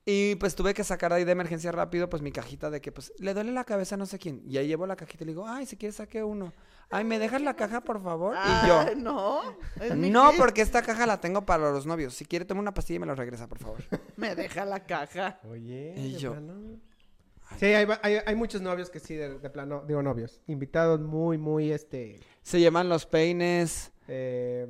Y pues tuve que sacar ahí de emergencia rápido, pues mi cajita de que, pues, le duele la cabeza a no sé quién. Y ahí llevo la cajita y le digo, ay, si quieres saque uno. Ay, ¿me dejas la caja, por favor? Y yo, Ay, no. es mi no, kit. porque esta caja la tengo para los novios. Si quiere, toma una pastilla y me la regresa, por favor. [LAUGHS] Me deja la caja. Oye. Y yo- plano. Sí, hay, hay, hay muchos novios que sí, de, de plano, digo novios, invitados muy, muy, este, Se llevan los peines. eh,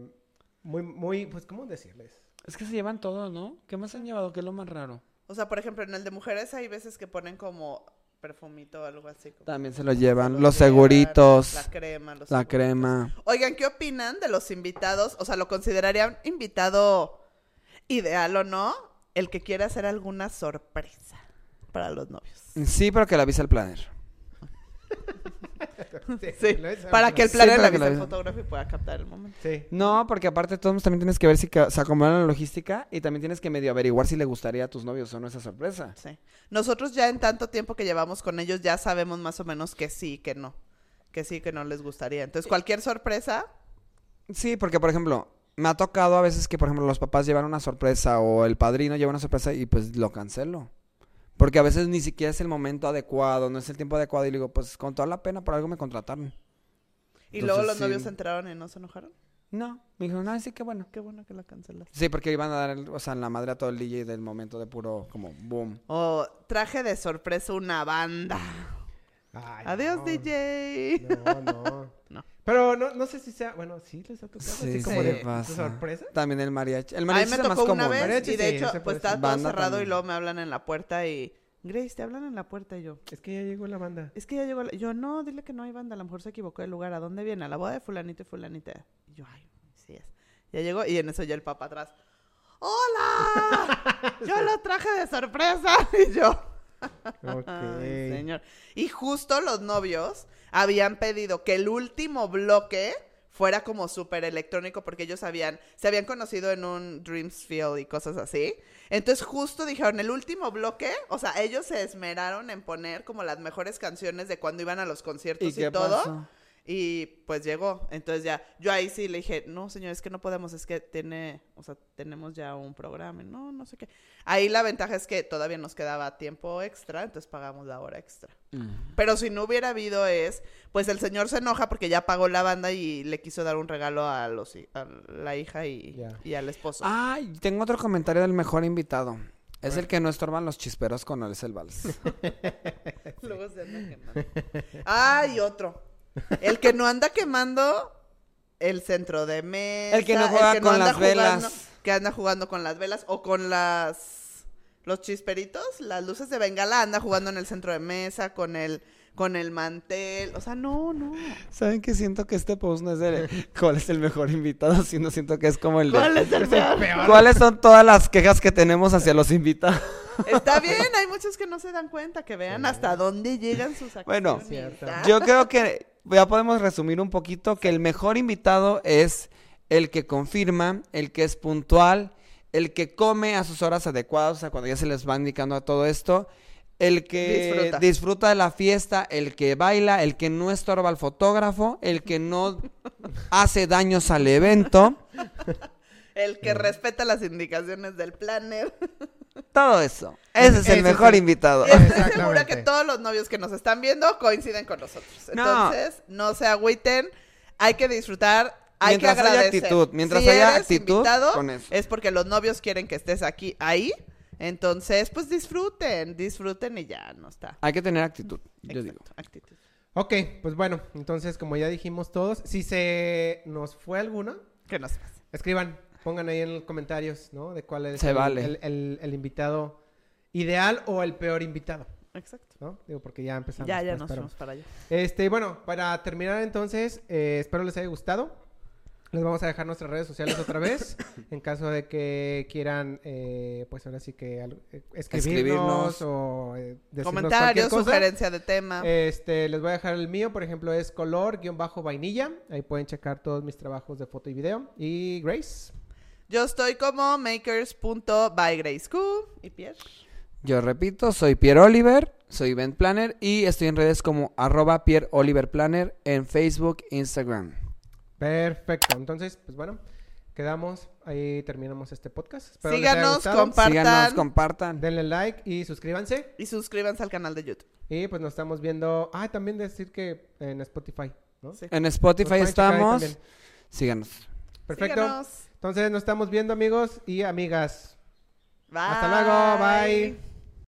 muy, muy, pues, ¿cómo decirles? Es que se llevan todo, ¿no? ¿Qué más han llevado? ¿Qué es lo más raro? O sea, por ejemplo, en el de mujeres hay veces que ponen como perfumito o algo así. como- También se lo llevan. Se Los seguritos. La crema. Los La seguritos. crema. Oigan, ¿qué opinan de los invitados? O sea, ¿lo considerarían invitado ideal o no? El que quiere hacer alguna sorpresa para los novios. Sí, pero que la avise el planner. [LAUGHS] Sí, para que el Sí, planner para le que avise la fotógrafo y pueda captar el momento. Sí. No, porque aparte todos también tienes que ver si ca- se acomodan la logística y también tienes que medio averiguar si le gustaría a tus novios o no esa sorpresa. Sí. Nosotros ya en tanto tiempo que llevamos con ellos ya sabemos más o menos que sí, que no. Que sí, que no les gustaría. Entonces, cualquier sorpresa, Sí, porque por ejemplo, me ha tocado a veces que por ejemplo los papás llevan una sorpresa o el padrino lleva una sorpresa y pues lo cancelo. Porque a veces ni siquiera es el momento adecuado, no es el tiempo adecuado y le digo, pues con toda la pena por algo me contrataron. y Entonces, luego los sí. novios se enteraron y no se enojaron. No, me dijeron, ay, sí, qué bueno. Qué bueno que la cancelaste. Sí, porque iban a dar, el- o sea, en la madre a todo el DJ del momento de puro, como, boom. O traje de sorpresa una banda. [LAUGHS] Ay, Adiós, no. DJ. No, no. [LAUGHS] No. Pero no, no sé si sea, bueno, sí les ha tocado Sí, así como sí de pasa. sorpresa. También el mariachi. El mariachi me es el más tocó una común. vez Mariachi y de sí, hecho, pues está todo Banda cerrado y luego me hablan en la puerta y... Grace, te hablan en la puerta y yo... Es que ya llegó la banda. Es que ya llegó la... Yo, no, dile que no hay banda, a lo mejor se equivocó de lugar. ¿A dónde viene? A la boda de fulanito y fulanita. Y yo, ay, sí es. Ya llegó y en eso ya el papá atrás. ¡Hola! [LAUGHS] Yo lo traje de sorpresa. [LAUGHS] Y yo... Ay, señor. Y justo los novios habían pedido que el último bloque fuera como súper electrónico porque ellos habían, se habían conocido en un Dreams Field y cosas así. Entonces justo dijeron, el último bloque, o sea, ellos se esmeraron en poner como las mejores canciones de cuando iban a los conciertos ¿Y todo. pasó? Y pues llegó. Entonces ya, yo ahí sí le dije, no, señor, es que no podemos, es que tiene, o sea, tenemos ya un programa. Y No, no sé qué. Ahí la ventaja es que todavía nos quedaba tiempo extra, entonces pagamos la hora extra. Mm. Pero si no hubiera habido es, pues el señor se enoja porque ya pagó la banda y le quiso dar un regalo a los a la hija y, y al esposo. Ay, tengo otro comentario del mejor invitado. Es el que no estorban los chisperos con el el vals. [LAUGHS] Luego se anda quemando. Ah, y otro. El que no anda quemando el centro de mesa. El que no juega con anda las velas. jugando- que anda jugando con las velas o con las los chisperitos, las luces de bengala, anda jugando en el centro de mesa con el con el mantel, o sea, no, no. ¿Saben que siento que este post no es de cuál es el mejor invitado, sino siento que es como el de ¿Cuál es el peor? cuáles son todas las quejas que tenemos hacia los invitados. Está bien, hay muchos que no se dan cuenta, que vean hasta dónde llegan sus acciones. Bueno, Cierto. Yo creo que ya podemos resumir un poquito que el mejor invitado es el que confirma, el que es puntual, el que come a sus horas adecuadas, o sea, cuando ya se les va indicando a todo esto, el que Disfruta. disfruta. de la fiesta, el que baila, el que no estorba al fotógrafo, el que no [LAUGHS] hace daños al evento, El que respeta las indicaciones del planner. [LAUGHS] todo eso. Ese es el Ese mejor sí. invitado. Y estoy segura que todos los novios que nos están viendo coinciden con nosotros. No. Entonces, no se agüiten. Hay que disfrutar. Hay Mientras que haya agradecer. actitud, mientras Si haya eres actitud, invitado, con eso. es porque los novios quieren que estés aquí, ahí. Entonces, pues disfruten, disfruten y ya no está. Hay que tener actitud, yo digo. Exacto, actitud. Ok, pues bueno, entonces como ya dijimos todos, si se nos fue alguno, ¿Qué nos pasa? escriban, pongan ahí en los comentarios, ¿no? De cuál es Se el, vale. el- el- el invitado ideal o el peor invitado, Exacto. ¿no? Digo, porque ya empezamos. Ya, ya pues, nos pero- fuimos para allá. Este, y bueno, para terminar entonces, eh, espero les haya gustado. Les vamos a dejar nuestras redes sociales otra vez. [LAUGHS] en caso de que quieran, eh, pues ahora sí que al- eh, escribirnos, Escribirnos. o eh, Comentarios, cosa. sugerencia de tema. Este, les voy a dejar el mío, por ejemplo, es color-vainilla. Ahí pueden checar todos mis trabajos de foto y video. Y Grace. Yo estoy como makers.bygraceq y Pierre. Yo repito, soy Pierre Oliver, soy event planner y estoy en redes como arroba Pierre Oliver Planner en Facebook, Instagram. Perfecto. Entonces, pues bueno, quedamos. Ahí terminamos este podcast. Espero les haya Síganos, compartan. Síganos, compartan. Denle like y suscríbanse. Y suscríbanse al canal de YouTube. Y pues nos estamos viendo. Ah, también decir que en Spotify, ¿no? Sí. En Spotify estamos. Síganos. Perfecto. Síganos. Entonces nos estamos viendo, amigos y amigas. Bye. Hasta luego. Bye.